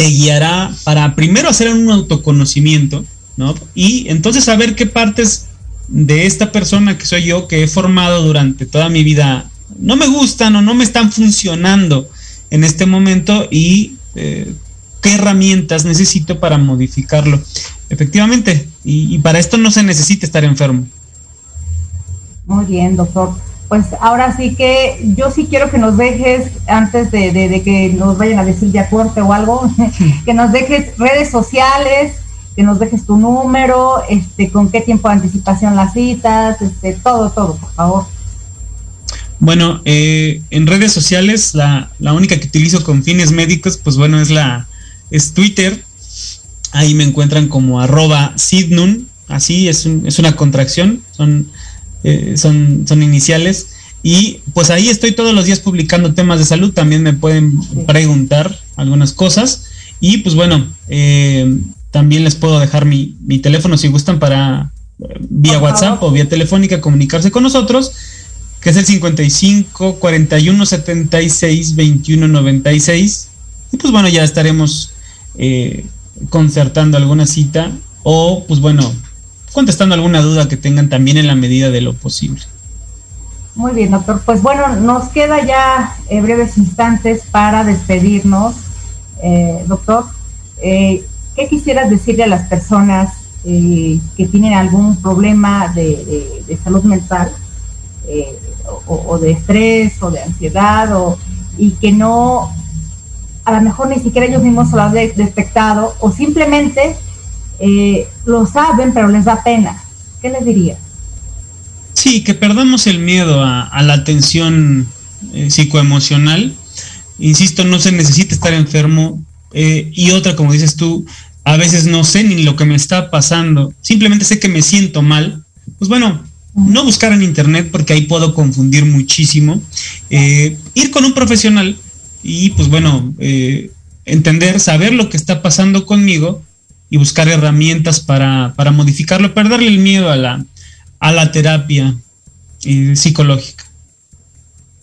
te guiará para primero hacer un autoconocimiento, ¿no? Y entonces saber qué partes de esta persona que soy yo, que he formado durante toda mi vida, no me gustan o no me están funcionando en este momento y eh, qué herramientas necesito para modificarlo. Efectivamente, y para esto no se necesita estar enfermo. Muy bien, doctor pues ahora sí que yo sí quiero que nos dejes, antes de, que nos vayan a decir ya corte o algo, que nos dejes redes sociales, que nos dejes tu número, este, con qué tiempo de anticipación las citas, este, todo, todo, por favor. Bueno, eh, en redes sociales, la, única que utilizo con fines médicos, pues bueno, es la, es Twitter. Ahí me encuentran como arroba Sidnun, así es, es una contracción, son eh, son, son iniciales. Y pues ahí estoy todos los días publicando temas de salud, también me pueden preguntar algunas cosas. Y pues bueno, eh, también les puedo dejar mi, teléfono si gustan para eh, vía WhatsApp o vía telefónica comunicarse con nosotros, que es el 55 41 76 21 96. Y pues bueno, ya estaremos concertando alguna cita o pues bueno, contestando alguna duda que tengan también en la medida de lo posible. Muy bien, doctor. Pues bueno, nos queda ya eh, breves instantes para despedirnos. Eh, doctor, eh, ¿qué quisieras decirle a las personas que tienen algún problema de, salud mental o, de estrés o de ansiedad o, y que no, a lo mejor ni siquiera ellos mismos lo han detectado o simplemente eh, lo saben, pero les da pena. ¿Qué les diría? Sí, que perdamos el miedo a, la atención eh, psicoemocional. Insisto, no se necesita estar enfermo. Eh, y otra, como dices tú, a veces no sé ni lo que me está pasando. Simplemente sé que me siento mal. Pues bueno, no buscar en internet porque ahí puedo confundir muchísimo. ir con un profesional y pues bueno, entender, saber lo que está pasando conmigo y buscar herramientas para, para modificarlo, perderle el miedo a la, a la terapia eh, psicológica.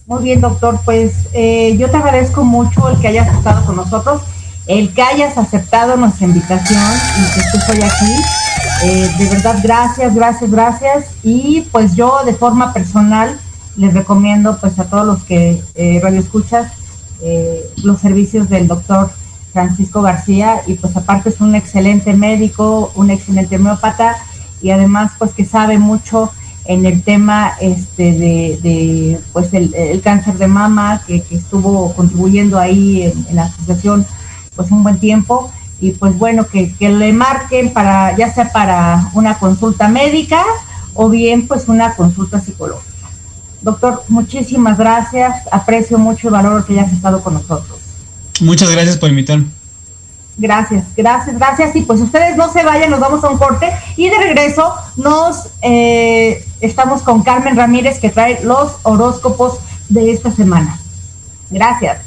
Muy bien, doctor. Pues eh, yo te agradezco mucho el que hayas estado con nosotros, el que hayas aceptado nuestra invitación y que estés hoy aquí. Eh, de verdad, gracias, gracias, gracias. Y pues yo de forma personal les recomiendo pues a todos los que radio escuchas eh, los servicios del doctor Francisco García y pues aparte es un excelente médico, un excelente homeópata y además pues que sabe mucho en el tema este de, pues el, cáncer de mama que, estuvo contribuyendo ahí en, la asociación pues un buen tiempo y pues bueno que, que, le marquen para ya sea para una consulta médica o bien pues una consulta psicológica. Doctor, muchísimas gracias, aprecio mucho el valor que hayas estado con nosotros. Muchas gracias por invitarme. Gracias, gracias, gracias. Y pues ustedes no se vayan, nos vamos a un corte y de regreso nos eh, estamos con Carmen Ramírez que trae los horóscopos de esta semana. Gracias.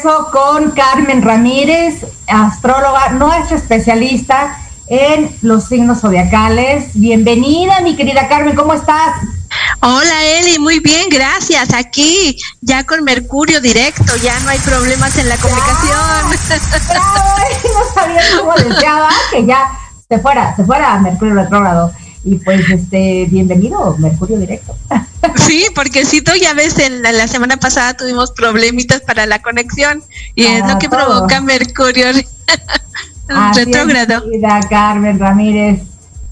Regreso con Carmen Ramírez, astróloga, nuestra especialista en los signos zodiacales. Bienvenida, mi querida Carmen, ¿cómo estás? Hola Eli, muy bien, gracias. Aquí ya con Mercurio directo, ya no hay problemas en la comunicación. no sabía cómo deseaba que ya se fuera, se fuera Mercurio retrógrado. Y pues este, bienvenido, Mercurio directo. Sí, porque si tú ya ves, en la, semana pasada tuvimos problemitas para la conexión y es lo que provoca Mercurio retrógrado. Carmen Ramírez.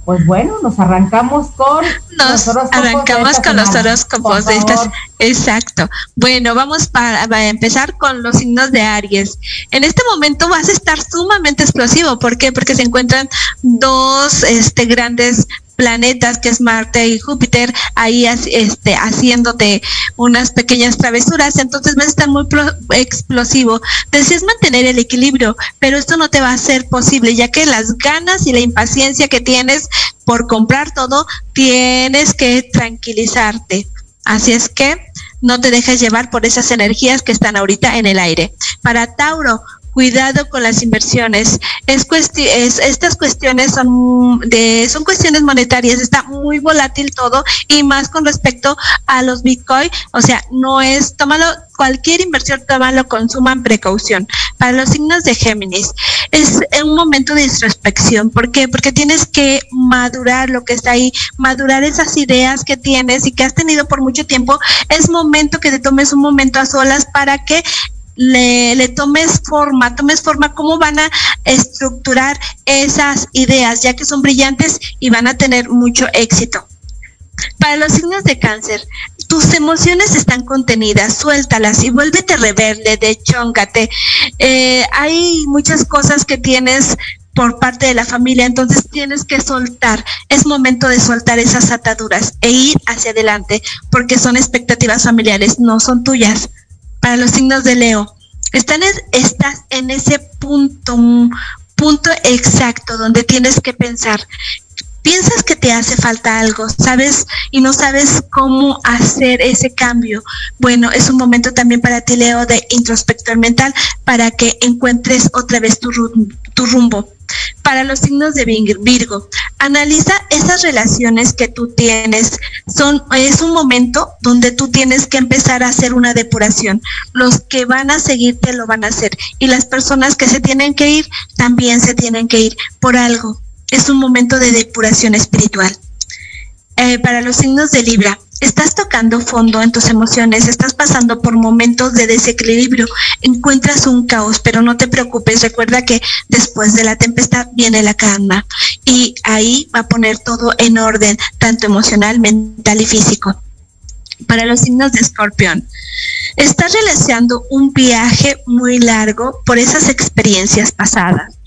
Pues bueno, nos arrancamos con nos los arrancamos con los horóscopos de estas. Exacto. Bueno, vamos para, para, empezar con los signos de Aries. En este momento vas a estar sumamente explosivo. ¿Por qué? Porque se encuentran dos este, grandes planetas que es Marte y Júpiter ahí este, haciéndote unas pequeñas travesuras, entonces vas a estar muy explosivo. Deseas mantener el equilibrio, pero esto no te va a ser posible, ya que las ganas y la impaciencia que tienes por comprar todo, tienes que tranquilizarte Así es que no te dejes llevar por esas energías que están ahorita en el aire. Para Tauro, cuidado con las inversiones. Es, es estas cuestiones son de son cuestiones monetarias, está muy volátil todo y más con respecto a los Bitcoin, o sea, no es tómalo cualquier inversión tómalo consuman precaución. Para los signos de Géminis es un momento de introspección, ¿por qué? Porque tienes que madurar lo que está ahí, madurar esas ideas que tienes y que has tenido por mucho tiempo. Es momento que te tomes un momento a solas para que le, tomes forma, tomes forma cómo van a estructurar esas ideas, ya que son brillantes y van a tener mucho éxito. Para los signos de cáncer, tus emociones están contenidas, suéltalas y vuélvete rebelde, de Eh, hay muchas cosas que tienes por parte de la familia, entonces tienes que soltar. Es momento de soltar esas ataduras e ir hacia adelante, porque son expectativas familiares, no son tuyas para los signos de Leo. Están estás en ese punto, punto exacto donde tienes que pensar. Piensas que te hace falta algo, sabes, y no sabes cómo hacer ese cambio. Bueno, es un momento también para ti, Leo, de introspector mental para que encuentres otra vez tu, tu rumbo para los signos de Virgo. Analiza esas relaciones que tú tienes. Son, es un momento donde tú tienes que empezar a hacer una depuración. Los que van a seguirte lo van a hacer. Y las personas que se tienen que ir, también se tienen que ir por algo. Es un momento de depuración espiritual. Eh, para los signos de Libra, estás tocando fondo en tus emociones, estás pasando por momentos de desequilibrio, encuentras un caos, pero no te preocupes, recuerda que después de la tempestad viene la calma y ahí va a poner todo en orden, tanto emocional, mental y físico. Para los signos de escorpión, estás realizando un viaje muy largo por esas experiencias pasadas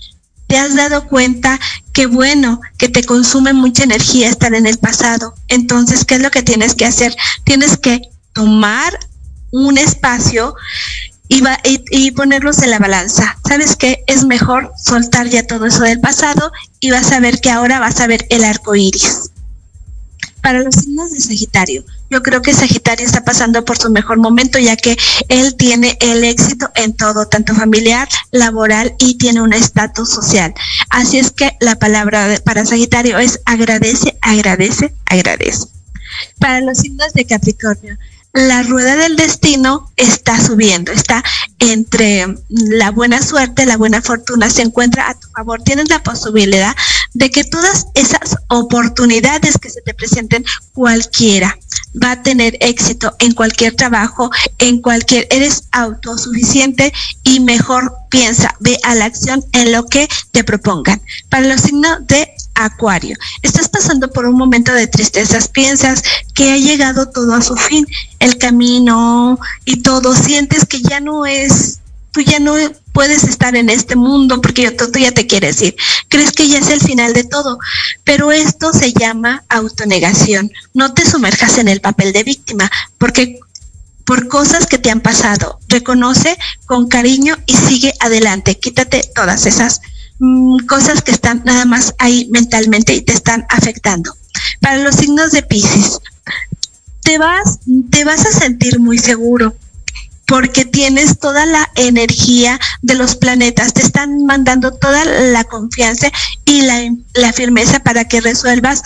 te has dado cuenta que bueno, que te consume mucha energía estar en el pasado. Entonces, ¿qué es lo que tienes que hacer? Tienes que tomar un espacio y, y, ponerlos en la balanza. ¿Sabes qué? Es mejor soltar ya todo eso del pasado y vas a ver que ahora vas a ver el arco iris. Para los signos de Sagitario, yo creo que Sagitario está pasando por su mejor momento ya que él tiene el éxito en todo, tanto familiar, laboral y tiene un estatus social. Así es que la palabra para Sagitario es agradece, agradece, agradece. Para los signos de Capricornio, la rueda del destino está subiendo, está entre la buena suerte, la buena fortuna, se encuentra a tu favor. Tienes la posibilidad de que todas esas oportunidades que se te presenten, cualquiera va a tener éxito en cualquier trabajo, en cualquier, eres autosuficiente y mejor piensa, ve a la acción en lo que te propongan. Para los signos de Acuario. Estás pasando por un momento de tristezas, piensas que ha llegado todo a su fin, el camino y todo, sientes que ya no es, tú ya no puedes estar en este mundo porque tú, ya te quieres ir, crees que ya es el final de todo, pero esto se llama autonegación, no te sumerjas en el papel de víctima, porque por cosas que te han pasado, reconoce con cariño y sigue adelante, quítate todas esas Mm, cosas que están nada más ahí mentalmente y te están afectando. Para los signos de Pisces, te vas, te vas a sentir muy seguro porque tienes toda la energía de los planetas, te están mandando toda la confianza y la, firmeza para que resuelvas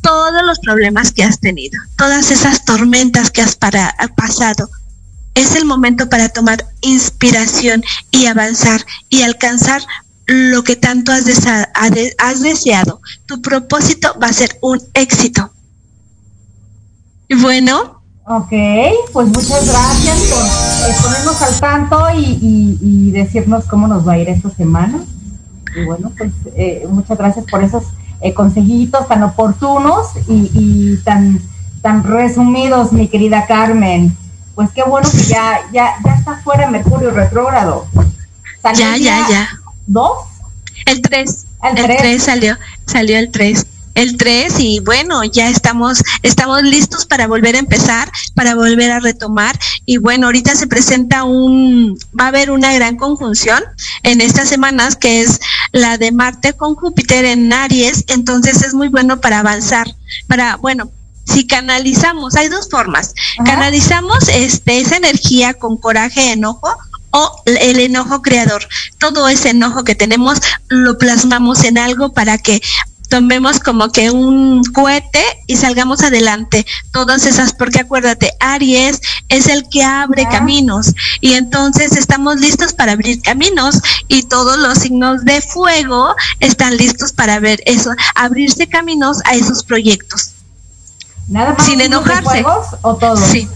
todos los problemas que has tenido, todas esas tormentas que has pasado. Es el momento para tomar inspiración y avanzar y alcanzar lo que tanto has, deseado. Tu propósito va a ser un éxito. Bueno. Ok, pues muchas gracias por eh, ponernos al tanto y, decirnos cómo nos va a ir esta semana. Y bueno, pues eh, muchas gracias por esos eh, consejitos tan oportunos y, tan, tan resumidos, mi querida Carmen. Pues qué bueno que ya, ya, ya está fuera Mercurio retrógrado. Ya, ya, ya. ¿Dos? El 3. El 3 salió, salió el 3 el 3 y bueno, ya estamos, estamos listos para volver a empezar, para volver a retomar. Y bueno, ahorita se presenta un, va a haber una gran conjunción en estas semanas que es la de Marte con Júpiter en Aries, entonces es muy bueno para avanzar, para, bueno, si canalizamos, hay dos formas, canalizamos este, esa energía con coraje, enojo, o el enojo creador. Todo ese enojo que tenemos lo plasmamos en algo para que tomemos como que un cohete y salgamos adelante. Todas esas, porque acuérdate, Aries es el que abre caminos y entonces estamos listos para abrir caminos y todos los signos de fuego están listos para ver eso, abrirse caminos a esos proyectos. Nada más sin enojarse. o todos? Sí.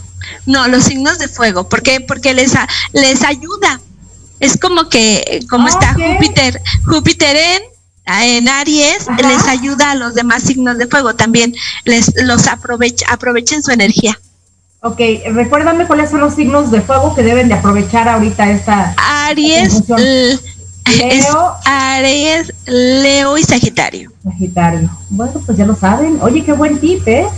No, los signos de fuego, ¿por qué? Porque les les ayuda. Es como que como está Júpiter, Júpiter en en Aries les ayuda a los demás signos de fuego también, les los aprovecha, aprovechen su energía. Ok, recuérdame cuáles son los signos de fuego que deben de aprovechar ahorita esta. Aries, Leo, Aries, Leo y Sagitario. Sagitario. Bueno, pues ya lo saben. Oye, qué buen tip, ¿eh?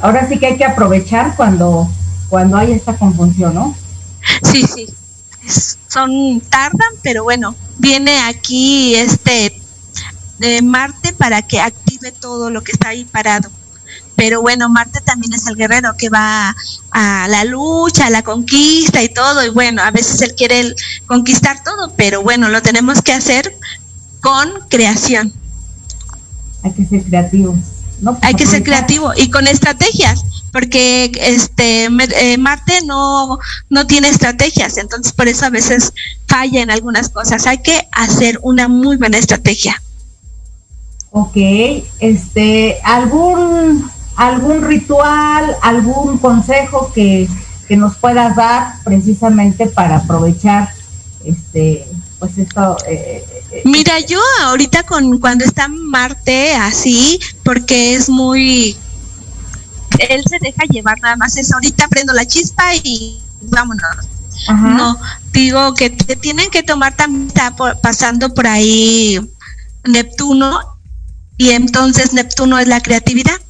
Ahora sí que hay que aprovechar cuando, cuando hay esta confusión, ¿no? Sí, sí. Son tardan, pero bueno, viene aquí este de Marte para que active todo lo que está ahí parado. Pero bueno, Marte también es el guerrero que va a la lucha, a la conquista y todo. Y bueno, a veces él quiere conquistar todo, pero bueno, lo tenemos que hacer con creación. Hay que ser creativos. ¿no? Hay que ser creativo y con estrategias, porque este eh, Marte no, no tiene estrategias, entonces por eso a veces falla en algunas cosas. Hay que hacer una muy buena estrategia. Ok, este, algún, algún ritual, algún consejo que, nos puedas dar precisamente para aprovechar este, pues esto. Eh, eh, Mira, yo ahorita con cuando está Marte así, porque es muy, él se deja llevar nada más es ahorita prendo la chispa y vámonos. No, digo que te tienen que tomar también está pasando por ahí Neptuno y entonces Neptuno es la creatividad.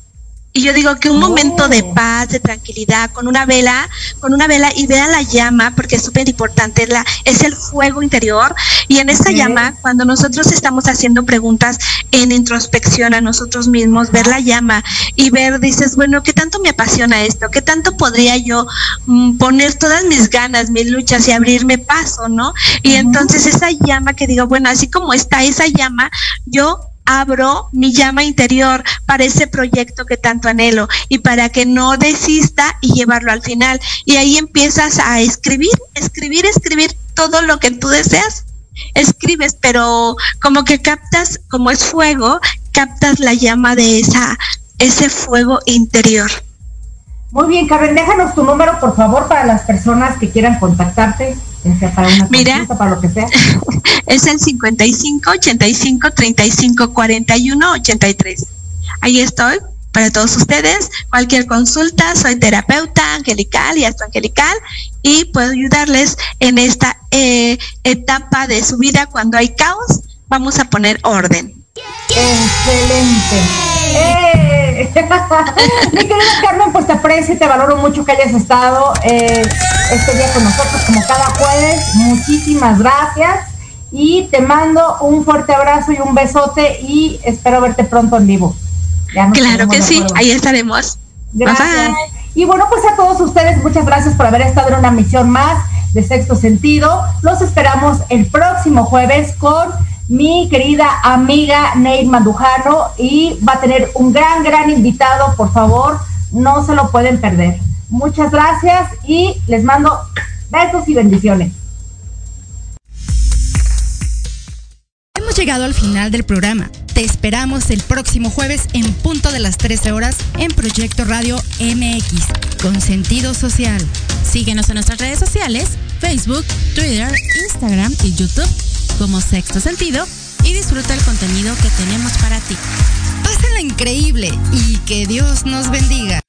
Y yo digo que un momento de oh. paz, de tranquilidad, con una vela, con una vela y vea la llama, porque es súper importante, la, es el fuego interior. Y en esa llama, cuando nosotros estamos haciendo preguntas en introspección a nosotros mismos, ver la llama y ver, dices, bueno, ¿qué tanto me apasiona esto? ¿Qué tanto podría yo mm, poner todas mis ganas, mis luchas y abrirme paso, ¿no? Y entonces esa llama que digo, bueno, así como está esa llama, yo abro mi llama interior para ese proyecto que tanto anhelo y para que no desista y llevarlo al final. Y ahí empiezas a escribir, escribir, escribir todo lo que tú deseas. Escribes, pero como que captas, como es fuego, captas la llama de esa, ese fuego interior. Muy bien, Carmen, déjanos tu número, por favor, para las personas que quieran contactarte, sea para una Mira, para lo que sea. Es el 55 85 35 41 83. Ahí estoy para todos ustedes. Cualquier consulta, soy terapeuta angelical y angelical y puedo ayudarles en esta eh, etapa de su vida cuando hay caos. Vamos a poner orden. Excelente. Eh. Mi querida Carmen, pues te aprecio y te valoro mucho que hayas estado eh, este día con nosotros como cada jueves. Muchísimas gracias y te mando un fuerte abrazo y un besote y espero verte pronto en vivo. claro que sí, ahí estaremos. Gracias. Y bueno, pues a todos ustedes, muchas gracias por haber estado en una misión más de Sexto Sentido. Los esperamos el próximo jueves con mi querida amiga Neil Mandujano y va a tener un gran, gran invitado, por favor, no se lo pueden perder. Muchas gracias y les mando besos y bendiciones. Hemos llegado al final del programa. Te esperamos el próximo jueves en punto de las 13 horas en Proyecto Radio MX con sentido social. Síguenos en nuestras redes sociales, Facebook, Twitter, Instagram y YouTube como Sexto Sentido y disfruta el contenido que tenemos para ti. Pásala increíble y que Dios nos bendiga.